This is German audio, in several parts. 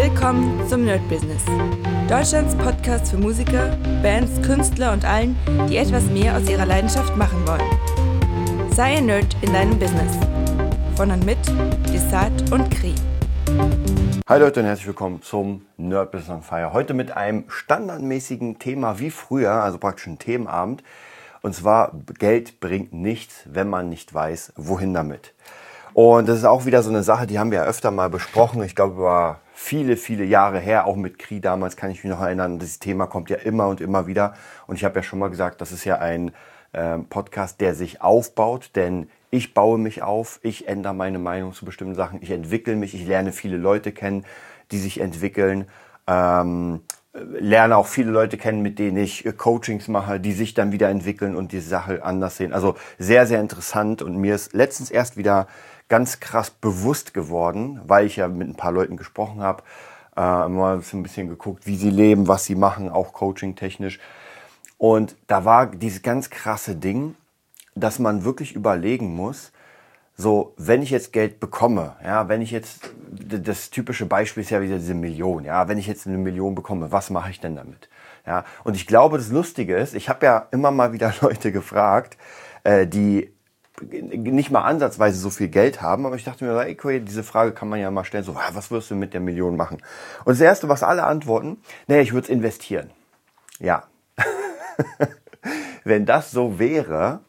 Willkommen zum Nerd Business. Deutschlands Podcast für Musiker, Bands, Künstler und allen, die etwas mehr aus ihrer Leidenschaft machen wollen. Sei ein Nerd in deinem Business. Von und mit Desart und Kri. Hi Leute und herzlich willkommen zum Nerd Business on Fire. Heute mit einem standardmäßigen Thema wie früher, also praktisch ein Themenabend. Und zwar, Geld bringt nichts, wenn man nicht weiß, wohin damit. Und das ist auch wieder so eine Sache, die haben wir ja öfter mal besprochen. Ich glaube, über viele, viele Jahre her, auch mit Kri damals kann ich mich noch erinnern. Dieses Thema kommt ja immer und immer wieder. Und ich habe ja schon mal gesagt, das ist ja ein äh, Podcast, der sich aufbaut, denn ich baue mich auf, ich ändere meine Meinung zu bestimmten Sachen, ich entwickle mich, ich lerne viele Leute kennen, die sich entwickeln. Ähm, lerne auch viele Leute kennen, mit denen ich äh, Coachings mache, die sich dann wieder entwickeln und die Sache anders sehen. Also sehr, sehr interessant und mir ist letztens erst wieder ganz krass bewusst geworden, weil ich ja mit ein paar Leuten gesprochen habe, äh, mal ein bisschen geguckt, wie sie leben, was sie machen, auch coaching-technisch. Und da war dieses ganz krasse Ding, dass man wirklich überlegen muss, so, wenn ich jetzt Geld bekomme, ja, wenn ich jetzt, das typische Beispiel ist ja wieder diese Million, ja, wenn ich jetzt eine Million bekomme, was mache ich denn damit? Ja, und ich glaube, das Lustige ist, ich habe ja immer mal wieder Leute gefragt, äh, die nicht mal ansatzweise so viel Geld haben, aber ich dachte mir, okay, diese Frage kann man ja mal stellen, so, was wirst du mit der Million machen? Und das Erste, was alle antworten, naja, ich würde es investieren. Ja. Wenn das so wäre,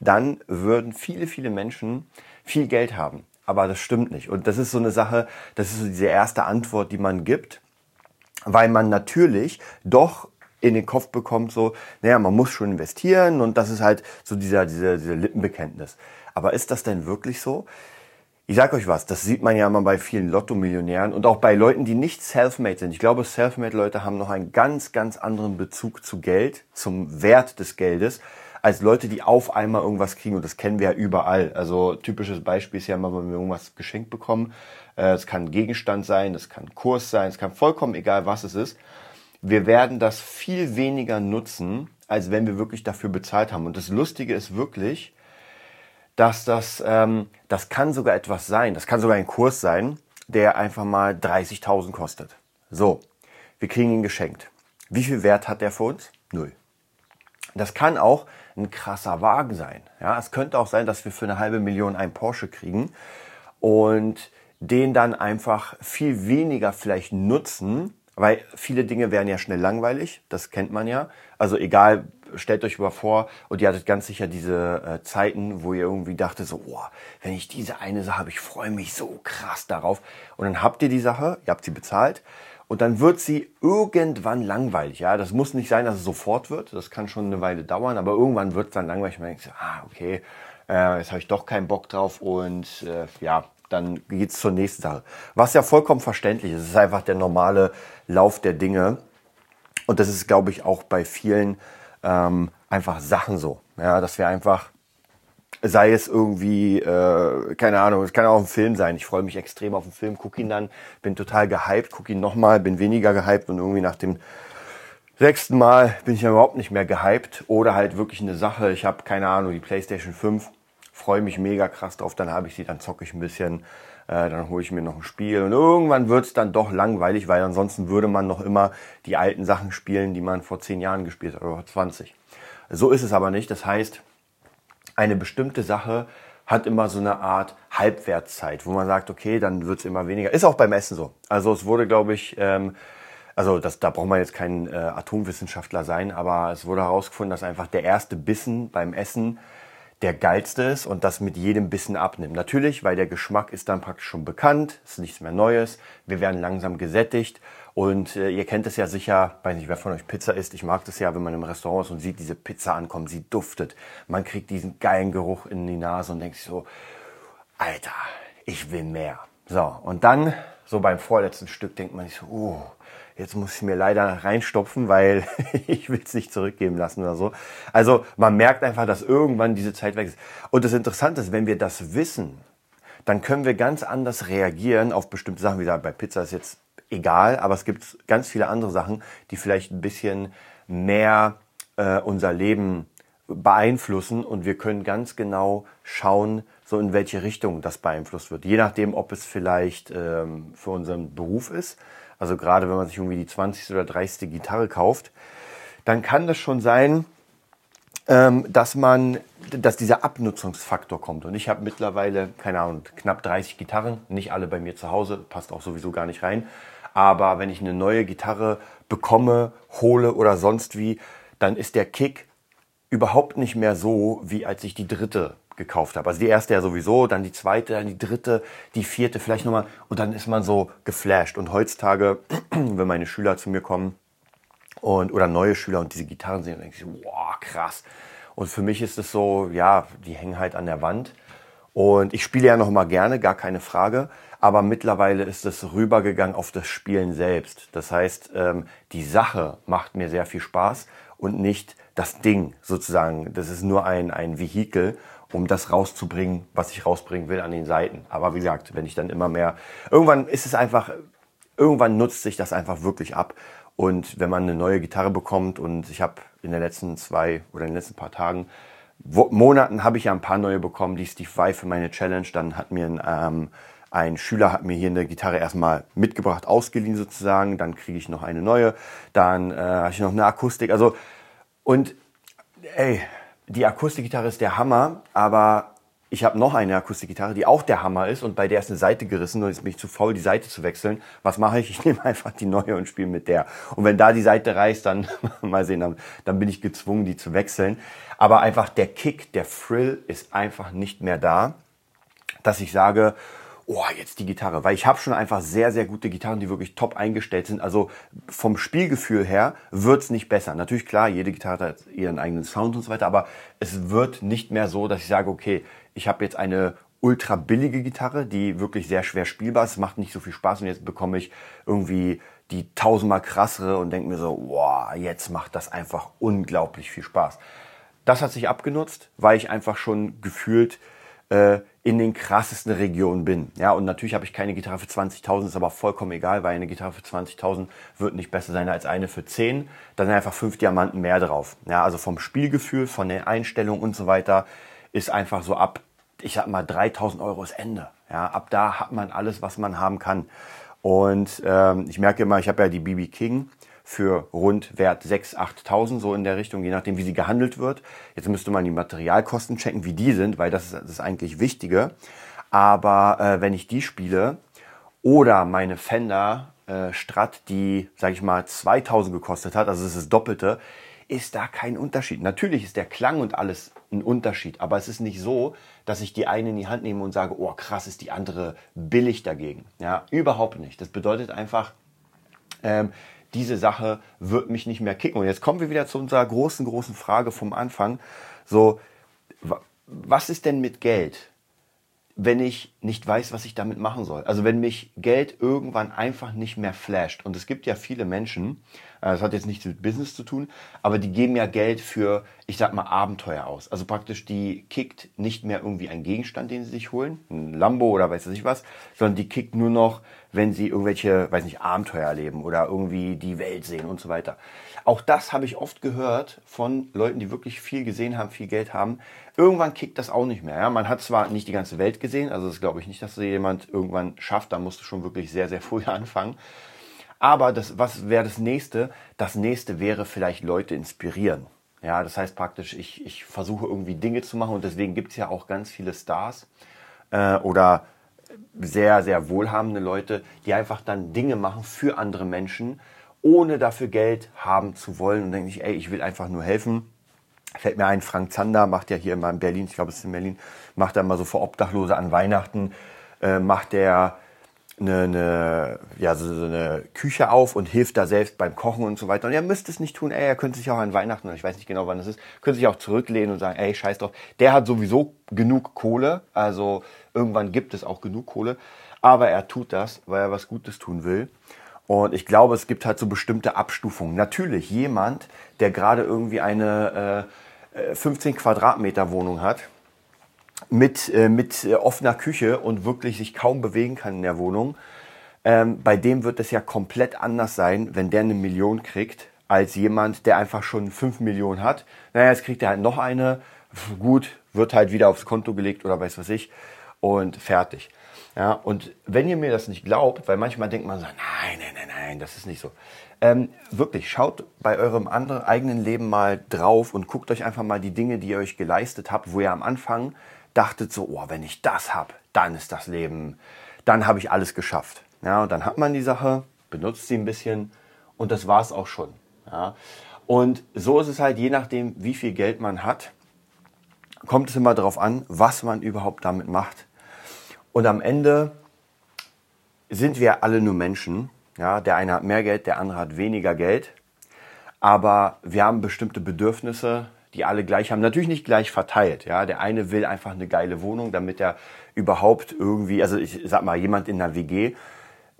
dann würden viele, viele Menschen viel Geld haben. Aber das stimmt nicht. Und das ist so eine Sache, das ist so diese erste Antwort, die man gibt, weil man natürlich doch in den Kopf bekommt, so, naja, man muss schon investieren und das ist halt so dieser, dieser, dieser Lippenbekenntnis. Aber ist das denn wirklich so? Ich sag euch was, das sieht man ja immer bei vielen Lotto-Millionären und auch bei Leuten, die nicht self-made sind. Ich glaube, self-made-Leute haben noch einen ganz, ganz anderen Bezug zu Geld, zum Wert des Geldes, als Leute, die auf einmal irgendwas kriegen. Und das kennen wir ja überall. Also typisches Beispiel ist ja immer, wenn wir irgendwas geschenkt bekommen. Äh, es kann ein Gegenstand sein, es kann ein Kurs sein, es kann vollkommen egal, was es ist. Wir werden das viel weniger nutzen, als wenn wir wirklich dafür bezahlt haben. Und das Lustige ist wirklich, dass das, ähm, das kann sogar etwas sein, das kann sogar ein Kurs sein, der einfach mal 30.000 kostet. So, wir kriegen ihn geschenkt. Wie viel Wert hat der für uns? Null. Das kann auch ein krasser Wagen sein. Ja, es könnte auch sein, dass wir für eine halbe Million einen Porsche kriegen und den dann einfach viel weniger vielleicht nutzen, weil viele Dinge wären ja schnell langweilig, das kennt man ja. Also egal, stellt euch mal vor, und ihr hattet ganz sicher diese äh, Zeiten, wo ihr irgendwie dachtet so, oh, wenn ich diese eine Sache habe, ich freue mich so krass darauf. Und dann habt ihr die Sache, ihr habt sie bezahlt und dann wird sie irgendwann langweilig. Ja, das muss nicht sein, dass es sofort wird. Das kann schon eine Weile dauern, aber irgendwann wird es dann langweilig. Man denkt, ah, okay, äh, jetzt habe ich doch keinen Bock drauf und äh, ja, dann geht's zur nächsten Sache. Was ja vollkommen verständlich ist. Es ist einfach der normale Lauf der Dinge. Und das ist, glaube ich, auch bei vielen ähm, einfach Sachen so. Ja, dass wir einfach sei es irgendwie, äh, keine Ahnung, es kann auch ein Film sein. Ich freue mich extrem auf den Film, gucke ihn dann, bin total gehypt, gucke ihn nochmal, bin weniger gehypt und irgendwie nach dem sechsten Mal bin ich ja überhaupt nicht mehr gehypt. Oder halt wirklich eine Sache, ich habe keine Ahnung, die PlayStation 5, freue mich mega krass drauf, dann habe ich sie, dann zocke ich ein bisschen, äh, dann hole ich mir noch ein Spiel und irgendwann wird es dann doch langweilig, weil ansonsten würde man noch immer die alten Sachen spielen, die man vor zehn Jahren gespielt hat oder vor 20. So ist es aber nicht. Das heißt, eine bestimmte Sache hat immer so eine Art Halbwertszeit, wo man sagt, okay, dann wird es immer weniger. Ist auch beim Essen so. Also es wurde, glaube ich, ähm, also das, da braucht man jetzt kein äh, Atomwissenschaftler sein, aber es wurde herausgefunden, dass einfach der erste Bissen beim Essen der geilste ist und das mit jedem Bissen abnimmt. Natürlich, weil der Geschmack ist dann praktisch schon bekannt, ist nichts mehr Neues, wir werden langsam gesättigt und äh, ihr kennt es ja sicher, weiß nicht, wer von euch Pizza isst, ich mag das ja, wenn man im Restaurant ist und sieht diese Pizza ankommen, sie duftet, man kriegt diesen geilen Geruch in die Nase und denkt sich so, Alter, ich will mehr. So, und dann, so beim vorletzten Stück, denkt man sich so, oh, jetzt muss ich mir leider reinstopfen, weil ich will es nicht zurückgeben lassen oder so. Also man merkt einfach, dass irgendwann diese Zeit weg ist. Und das Interessante ist, wenn wir das wissen, dann können wir ganz anders reagieren auf bestimmte Sachen. Wie gesagt, bei Pizza ist jetzt egal, aber es gibt ganz viele andere Sachen, die vielleicht ein bisschen mehr äh, unser Leben beeinflussen und wir können ganz genau schauen, so in welche Richtung das beeinflusst wird. Je nachdem, ob es vielleicht ähm, für unseren Beruf ist, also gerade wenn man sich irgendwie die 20. oder 30. Gitarre kauft, dann kann das schon sein, ähm, dass man, dass dieser Abnutzungsfaktor kommt. Und ich habe mittlerweile, keine Ahnung, knapp 30 Gitarren, nicht alle bei mir zu Hause, passt auch sowieso gar nicht rein. Aber wenn ich eine neue Gitarre bekomme, hole oder sonst wie, dann ist der Kick überhaupt nicht mehr so, wie als ich die dritte gekauft habe. Also die erste ja sowieso, dann die zweite, dann die dritte, die vierte vielleicht nochmal und dann ist man so geflasht. Und heutzutage, wenn meine Schüler zu mir kommen und oder neue Schüler und diese Gitarren sehen, dann denke ich, wow, krass. Und für mich ist es so, ja, die hängen halt an der Wand. Und ich spiele ja noch mal gerne, gar keine Frage. Aber mittlerweile ist es rübergegangen auf das Spielen selbst. Das heißt, ähm, die Sache macht mir sehr viel Spaß und nicht das Ding sozusagen. Das ist nur ein, ein Vehikel um das rauszubringen, was ich rausbringen will an den Seiten. Aber wie gesagt, wenn ich dann immer mehr, irgendwann ist es einfach, irgendwann nutzt sich das einfach wirklich ab. Und wenn man eine neue Gitarre bekommt und ich habe in den letzten zwei oder in den letzten paar Tagen, wo, Monaten habe ich ja ein paar neue bekommen, die Steve Vai für meine Challenge, dann hat mir ein, ähm, ein Schüler hat mir hier eine Gitarre erstmal mitgebracht, ausgeliehen sozusagen, dann kriege ich noch eine neue, dann äh, habe ich noch eine Akustik, also und ey, die Akustikgitarre ist der Hammer, aber ich habe noch eine Akustikgitarre, die auch der Hammer ist und bei der ist eine Seite gerissen und jetzt bin ich zu faul, die Seite zu wechseln. Was mache ich? Ich nehme einfach die neue und spiele mit der. Und wenn da die Seite reißt, dann mal sehen, dann, dann bin ich gezwungen, die zu wechseln. Aber einfach der Kick, der Thrill ist einfach nicht mehr da, dass ich sage, oh, jetzt die Gitarre. Weil ich habe schon einfach sehr, sehr gute Gitarren, die wirklich top eingestellt sind. Also vom Spielgefühl her wird's nicht besser. Natürlich, klar, jede Gitarre hat ihren eigenen Sound und so weiter, aber es wird nicht mehr so, dass ich sage, okay, ich habe jetzt eine ultra billige Gitarre, die wirklich sehr schwer spielbar ist, macht nicht so viel Spaß und jetzt bekomme ich irgendwie die tausendmal krassere und denke mir so, wow, jetzt macht das einfach unglaublich viel Spaß. Das hat sich abgenutzt, weil ich einfach schon gefühlt äh, in den krassesten Regionen bin. Ja, und natürlich habe ich keine Gitarre für 20.000, ist aber vollkommen egal, weil eine Gitarre für 20.000 wird nicht besser sein als eine für 10. Da sind einfach fünf Diamanten mehr drauf. Ja, also vom Spielgefühl, von der Einstellung und so weiter ist einfach so ab, ich sag mal, 3.000 Euro ist Ende. Ja, ab da hat man alles, was man haben kann. Und ähm, ich merke immer, ich habe ja die BB King für rund Wert 6.000, 8.000, so in der Richtung, je nachdem, wie sie gehandelt wird. Jetzt müsste man die Materialkosten checken, wie die sind, weil das ist das eigentlich Wichtige. Aber äh, wenn ich die spiele oder meine Fender äh, Strat, die, sage ich mal, 2000 gekostet hat, also es ist das Doppelte, ist da kein Unterschied. Natürlich ist der Klang und alles ein Unterschied, aber es ist nicht so, dass ich die eine in die Hand nehme und sage, oh krass, ist die andere billig dagegen. Ja, überhaupt nicht. Das bedeutet einfach, ähm, diese Sache wird mich nicht mehr kicken. Und jetzt kommen wir wieder zu unserer großen, großen Frage vom Anfang. So, was ist denn mit Geld, wenn ich nicht weiß, was ich damit machen soll? Also wenn mich Geld irgendwann einfach nicht mehr flasht. Und es gibt ja viele Menschen, äh, das hat jetzt nichts mit Business zu tun, aber die geben ja Geld für, ich sag mal, Abenteuer aus. Also praktisch, die kickt nicht mehr irgendwie einen Gegenstand, den sie sich holen, ein Lambo oder weiß ich was, sondern die kickt nur noch, wenn sie irgendwelche, weiß nicht, Abenteuer erleben oder irgendwie die Welt sehen und so weiter. Auch das habe ich oft gehört von Leuten, die wirklich viel gesehen haben, viel Geld haben. Irgendwann kickt das auch nicht mehr. Ja? Man hat zwar nicht die ganze Welt gesehen, also das glaube ich nicht, dass jemand irgendwann schafft, da musst du schon wirklich sehr, sehr früh anfangen. Aber das, was wäre das nächste? Das nächste wäre vielleicht Leute inspirieren. Ja, das heißt praktisch, ich, ich versuche irgendwie Dinge zu machen und deswegen gibt es ja auch ganz viele Stars äh, oder sehr, sehr wohlhabende Leute, die einfach dann Dinge machen für andere Menschen, ohne dafür Geld haben zu wollen und denke ich, ey, ich will einfach nur helfen. Fällt mir ein, Frank Zander macht ja hier immer in Berlin, ich glaube es ist in Berlin, macht er mal so für Obdachlose an Weihnachten, äh, macht der eine, eine, ja, so eine Küche auf und hilft da selbst beim Kochen und so weiter. Und er müsste es nicht tun, ey, er könnte sich auch an Weihnachten, ich weiß nicht genau wann es ist, könnte sich auch zurücklehnen und sagen, ey, scheiß drauf. Der hat sowieso genug Kohle, also irgendwann gibt es auch genug Kohle, aber er tut das, weil er was Gutes tun will. Und ich glaube, es gibt halt so bestimmte Abstufungen. Natürlich jemand, der gerade irgendwie eine äh, 15 Quadratmeter Wohnung hat, mit, äh, mit äh, offener Küche und wirklich sich kaum bewegen kann in der Wohnung, ähm, bei dem wird es ja komplett anders sein, wenn der eine Million kriegt, als jemand, der einfach schon 5 Millionen hat. Naja, jetzt kriegt er halt noch eine, gut, wird halt wieder aufs Konto gelegt oder weiß was ich und fertig. Ja, und wenn ihr mir das nicht glaubt, weil manchmal denkt man so, nein, nein, nein, nein, das ist nicht so. Ähm, wirklich, schaut bei eurem anderen eigenen Leben mal drauf und guckt euch einfach mal die Dinge, die ihr euch geleistet habt, wo ihr am Anfang dachtet so, oh, wenn ich das hab, dann ist das Leben, dann habe ich alles geschafft. Ja, und dann hat man die Sache, benutzt sie ein bisschen und das war es auch schon. Ja. Und so ist es halt, je nachdem, wie viel Geld man hat, kommt es immer darauf an, was man überhaupt damit macht. Und am Ende sind wir alle nur Menschen. Ja, der eine hat mehr Geld, der andere hat weniger Geld. Aber wir haben bestimmte Bedürfnisse, die alle gleich haben. Natürlich nicht gleich verteilt. Ja, der eine will einfach eine geile Wohnung, damit er überhaupt irgendwie, also ich sag mal, jemand in einer WG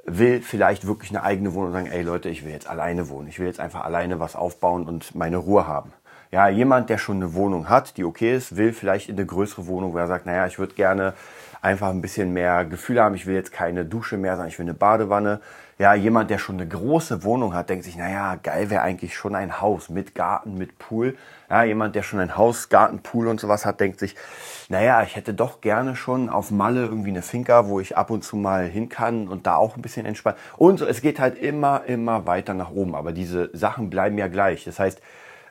will vielleicht wirklich eine eigene Wohnung und sagen, ey Leute, ich will jetzt alleine wohnen. Ich will jetzt einfach alleine was aufbauen und meine Ruhe haben. Ja, jemand, der schon eine Wohnung hat, die okay ist, will vielleicht in eine größere Wohnung, wo er sagt, naja, ich würde gerne einfach ein bisschen mehr Gefühl haben. Ich will jetzt keine Dusche mehr, sondern ich will eine Badewanne. Ja, jemand, der schon eine große Wohnung hat, denkt sich, naja, geil wäre eigentlich schon ein Haus mit Garten, mit Pool. Ja, jemand, der schon ein Haus, Garten, Pool und sowas hat, denkt sich, naja, ich hätte doch gerne schon auf Malle irgendwie eine Finca, wo ich ab und zu mal hin kann und da auch ein bisschen entspannen. Und so, es geht halt immer, immer weiter nach oben. Aber diese Sachen bleiben ja gleich. Das heißt,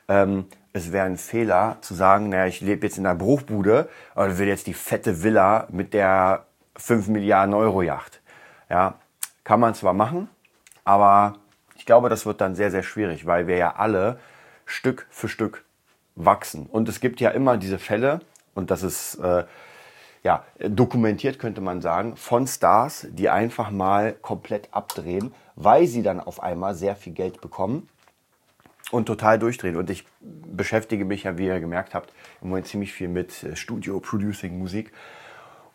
ähm, es wäre ein Fehler zu sagen, naja, ich lebe jetzt in einer Bruchbude und will jetzt die fette Villa mit der 5 Milliarden Euro Yacht. Ja, kann man zwar machen, aber ich glaube, das wird dann sehr, sehr schwierig, weil wir ja alle Stück für Stück wachsen. Und es gibt ja immer diese Fälle, und das ist äh, ja, dokumentiert, könnte man sagen, von Stars, die einfach mal komplett abdrehen, weil sie dann auf einmal sehr viel Geld bekommen und total durchdrehen. Und ich beschäftige mich ja, wie ihr gemerkt habt, im Moment ziemlich viel mit äh, Studio, Producing, Musik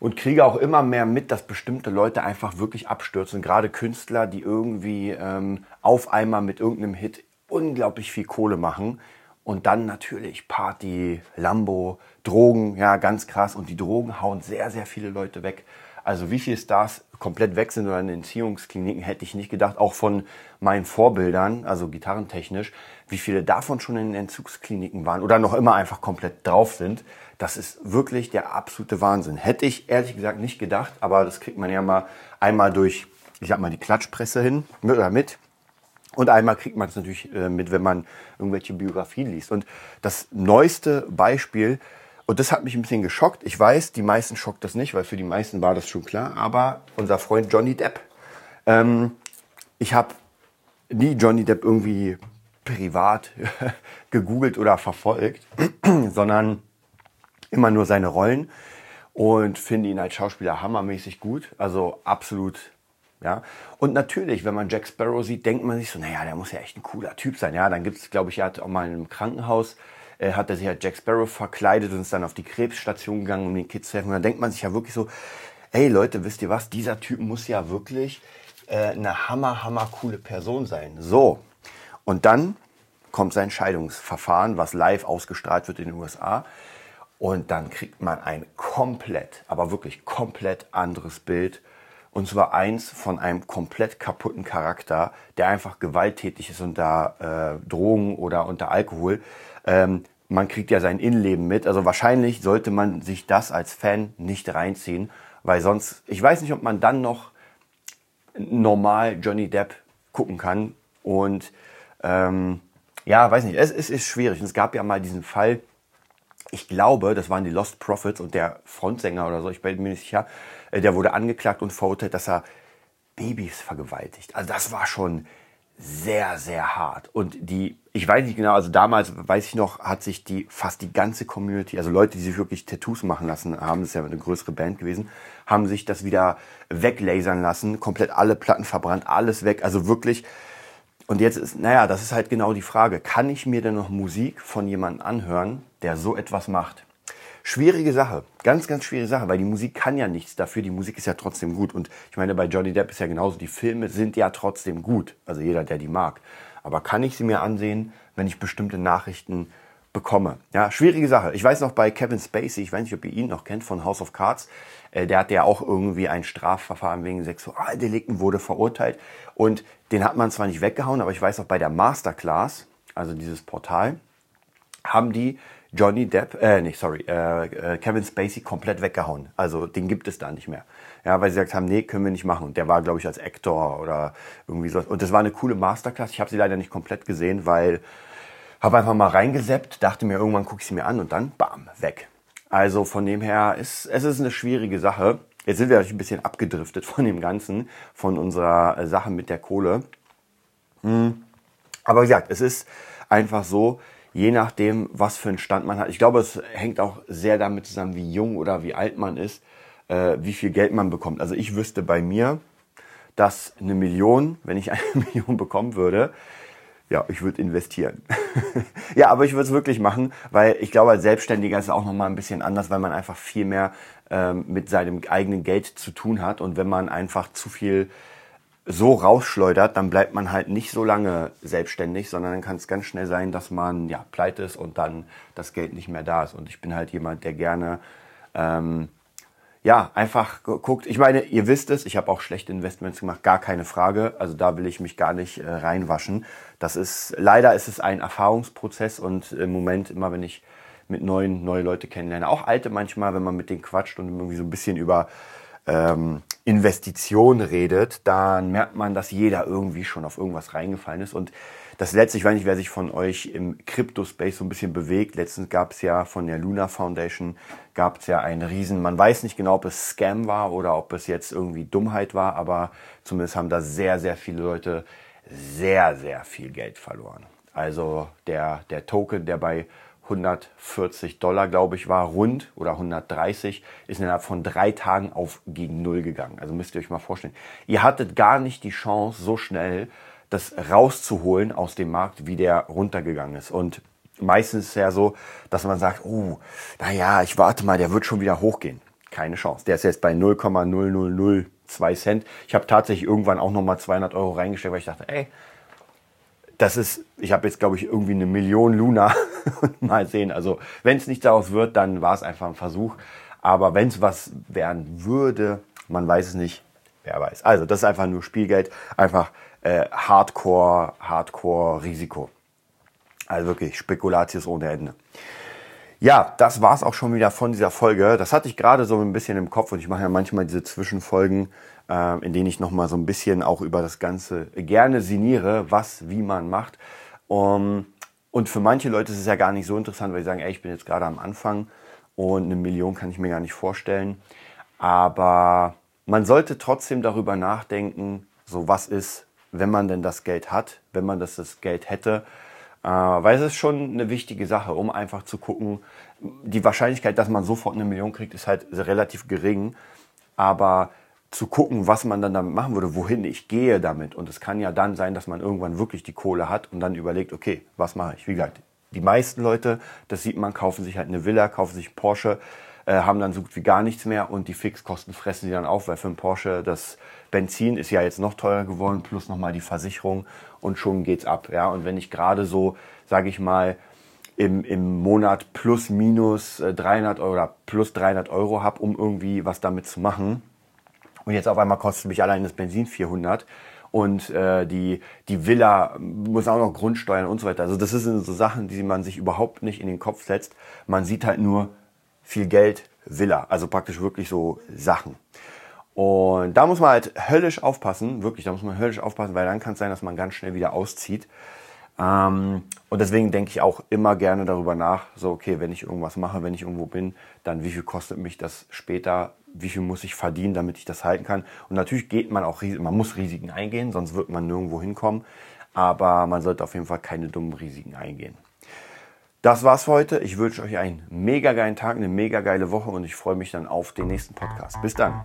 und kriege auch immer mehr mit, dass bestimmte Leute einfach wirklich abstürzen. Gerade Künstler, die irgendwie ähm, auf einmal mit irgendeinem Hit unglaublich viel Kohle machen. Und dann natürlich Party, Lambo, Drogen, ja, ganz krass. Und die Drogen hauen sehr, sehr viele Leute weg. Also wie viele Stars komplett weg sind oder in Entziehungskliniken, hätte ich nicht gedacht. Auch von meinen Vorbildern, also gitarrentechnisch, wie viele davon schon in Entzugskliniken waren oder noch immer einfach komplett drauf sind. Das ist wirklich der absolute Wahnsinn. Hätte ich ehrlich gesagt nicht gedacht, aber das kriegt man ja mal einmal durch, ich sag mal, die Klatschpresse hin oder mit. Und einmal kriegt man es natürlich äh, mit, wenn man irgendwelche Biografien liest. Und das neueste Beispiel und das hat mich ein bisschen geschockt. Ich weiß, die meisten schockt das nicht, weil für die meisten war das schon klar. Aber unser Freund Johnny Depp. Ähm, ich habe nie Johnny Depp irgendwie privat gegoogelt oder verfolgt, sondern immer nur seine Rollen und finde ihn als Schauspieler hammermäßig gut. Also absolut ja, und natürlich, wenn man Jack Sparrow sieht, denkt man sich so, naja, der muss ja echt ein cooler Typ sein. Ja, dann gibt es, glaube ich, er hat auch mal in einem Krankenhaus äh, hat er sich als Jack Sparrow verkleidet und ist dann auf die Krebsstation gegangen, um den Kids zu helfen. Und dann denkt man sich ja wirklich so, ey Leute, wisst ihr was, dieser Typ muss ja wirklich äh, eine hammer, hammer coole Person sein. So, und dann kommt sein Scheidungsverfahren, was live ausgestrahlt wird in den USA. Und dann kriegt man ein komplett, aber wirklich komplett anderes Bild. Und zwar eins von einem komplett kaputten Charakter, der einfach gewalttätig ist unter äh, Drogen oder unter Alkohol. Ähm, man kriegt ja sein Innenleben mit. Also wahrscheinlich sollte man sich das als Fan nicht reinziehen, weil sonst, ich weiß nicht, ob man dann noch normal Johnny Depp gucken kann. Und ähm, ja, weiß nicht, es, es ist schwierig. Und es gab ja mal diesen Fall, ich glaube, das waren die Lost Prophets und der Frontsänger oder so, ich bin mir nicht sicher, äh, der wurde angeklagt und verurteilt, dass er Babys vergewaltigt. Also das war schon sehr, sehr hart. Und die, ich weiß nicht genau, also damals, weiß ich noch, hat sich die, fast die ganze Community, also Leute, die sich wirklich Tattoos machen lassen haben, das ist ja eine größere Band gewesen, haben sich das wieder weglasern lassen, komplett alle Platten verbrannt, alles weg, also wirklich. Und jetzt ist, naja, das ist halt genau die Frage, kann ich mir denn noch Musik von jemandem anhören, der so etwas macht? Schwierige Sache, ganz, ganz schwierige Sache, weil die Musik kann ja nichts dafür. Die Musik ist ja trotzdem gut. Und ich meine, bei Johnny Depp ist ja genauso, die Filme sind ja trotzdem gut. Also jeder, der die mag. Aber kann ich sie mir ansehen, wenn ich bestimmte Nachrichten bekomme? Ja, schwierige Sache. Ich weiß noch bei Kevin Spacey, ich weiß nicht, ob ihr ihn noch kennt, von House of Cards. Äh, der hat ja auch irgendwie ein Strafverfahren wegen Sexualdelikten, wurde verurteilt. Und den hat man zwar nicht weggehauen, aber ich weiß auch bei der Masterclass, also dieses Portal, haben die Johnny Depp, äh, nicht, sorry, äh, äh, Kevin Spacey komplett weggehauen. Also den gibt es da nicht mehr. Ja, weil sie gesagt haben, nee, können wir nicht machen. Und der war, glaube ich, als Actor oder irgendwie so. Und das war eine coole Masterclass. Ich habe sie leider nicht komplett gesehen, weil habe einfach mal reingeseppt, dachte mir, irgendwann gucke ich sie mir an und dann, bam, weg. Also von dem her, ist, es ist eine schwierige Sache. Jetzt sind wir natürlich ein bisschen abgedriftet von dem Ganzen, von unserer Sache mit der Kohle. Hm. Aber wie gesagt, es ist einfach so, je nachdem, was für einen Stand man hat. Ich glaube, es hängt auch sehr damit zusammen, wie jung oder wie alt man ist, äh, wie viel Geld man bekommt. Also ich wüsste bei mir, dass eine Million, wenn ich eine Million bekommen würde, ja, ich würde investieren. ja, aber ich würde es wirklich machen, weil ich glaube, als Selbstständiger ist es auch nochmal ein bisschen anders, weil man einfach viel mehr ähm, mit seinem eigenen Geld zu tun hat. Und wenn man einfach zu viel so rausschleudert, dann bleibt man halt nicht so lange selbstständig, sondern dann kann es ganz schnell sein, dass man ja pleite ist und dann das Geld nicht mehr da ist. Und ich bin halt jemand, der gerne ähm, ja einfach guckt. Ich meine, ihr wisst es, ich habe auch schlechte Investments gemacht, gar keine Frage. Also da will ich mich gar nicht äh, reinwaschen. Das ist leider ist es ein Erfahrungsprozess und im Moment immer, wenn ich mit neuen neue Leute kennenlerne, auch alte manchmal, wenn man mit denen quatscht und irgendwie so ein bisschen über ähm, Investition redet, dann merkt man, dass jeder irgendwie schon auf irgendwas reingefallen ist. Und das letzte, ich weiß nicht, wer sich von euch im Crypto-Space so ein bisschen bewegt. Letztens gab es ja von der Luna Foundation, gab es ja einen Riesen, man weiß nicht genau, ob es Scam war oder ob es jetzt irgendwie Dummheit war, aber zumindest haben da sehr, sehr viele Leute sehr, sehr viel Geld verloren. Also der, der Token, der bei 140 Dollar, glaube ich, war, rund oder 130, ist innerhalb von drei Tagen auf gegen Null gegangen. Also müsst ihr euch mal vorstellen. Ihr hattet gar nicht die Chance, so schnell das rauszuholen aus dem Markt, wie der runtergegangen ist. Und meistens ist es ja so, dass man sagt, oh, naja, ich warte mal, der wird schon wieder hochgehen. Keine Chance. Der ist jetzt bei 0,0002 Cent. Ich habe tatsächlich irgendwann auch nochmal 200 Euro reingestellt, weil ich dachte, ey, das ist, ich habe jetzt glaube ich irgendwie eine Million Luna. mal sehen. Also wenn es nicht daraus wird, dann war es einfach ein Versuch. Aber wenn es was werden würde, man weiß es nicht, wer weiß. Also das ist einfach nur Spielgeld, einfach äh, Hardcore, Hardcore Risiko. Also wirklich Spekulatius ohne Ende. Ja, das war's auch schon wieder von dieser Folge. Das hatte ich gerade so ein bisschen im Kopf und ich mache ja manchmal diese Zwischenfolgen, äh, in denen ich nochmal so ein bisschen auch über das Ganze gerne sinniere, was, wie man macht. Um, und für manche Leute ist es ja gar nicht so interessant, weil sie sagen, ey, ich bin jetzt gerade am Anfang und eine Million kann ich mir gar nicht vorstellen. Aber man sollte trotzdem darüber nachdenken, so was ist, wenn man denn das Geld hat, wenn man das, das Geld hätte äh, weil es ist schon eine wichtige Sache, um einfach zu gucken, die Wahrscheinlichkeit, dass man sofort eine Million kriegt, ist halt relativ gering. Aber zu gucken, was man dann damit machen würde, wohin ich gehe damit. Und es kann ja dann sein, dass man irgendwann wirklich die Kohle hat und dann überlegt, okay, was mache ich? Wie gesagt, die meisten Leute, das sieht man, kaufen sich halt eine Villa, kaufen sich einen Porsche, äh, haben dann so gut wie gar nichts mehr und die Fixkosten fressen sie dann auf, weil für einen Porsche das Benzin ist ja jetzt noch teurer geworden, plus nochmal die Versicherung und schon geht's ab. Ja, und wenn ich gerade so, sage ich mal, im, im Monat plus minus 300 äh, Euro oder plus 300 Euro habe, um irgendwie was damit zu machen. Und jetzt auf einmal kostet mich allein das Benzin 400 und äh, die, die Villa muss auch noch Grundsteuern und so weiter. Also das sind so Sachen, die man sich überhaupt nicht in den Kopf setzt. Man sieht halt nur viel Geld, Villa, also praktisch wirklich so Sachen. Und da muss man halt höllisch aufpassen, wirklich, da muss man höllisch aufpassen, weil dann kann es sein, dass man ganz schnell wieder auszieht. Ähm, und deswegen denke ich auch immer gerne darüber nach, so, okay, wenn ich irgendwas mache, wenn ich irgendwo bin, dann wie viel kostet mich das später, wie viel muss ich verdienen, damit ich das halten kann. Und natürlich geht man auch, man muss Risiken eingehen, sonst wird man nirgendwo hinkommen. Aber man sollte auf jeden Fall keine dummen Risiken eingehen. Das war's für heute. Ich wünsche euch einen mega geilen Tag, eine mega geile Woche und ich freue mich dann auf den nächsten Podcast. Bis dann.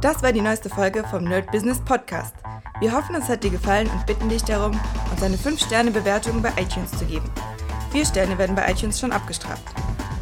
Das war die neueste Folge vom Nerd Business Podcast. Wir hoffen, es hat dir gefallen und bitten dich darum, uns eine 5-Sterne-Bewertung bei iTunes zu geben. Vier Sterne werden bei iTunes schon abgestraft.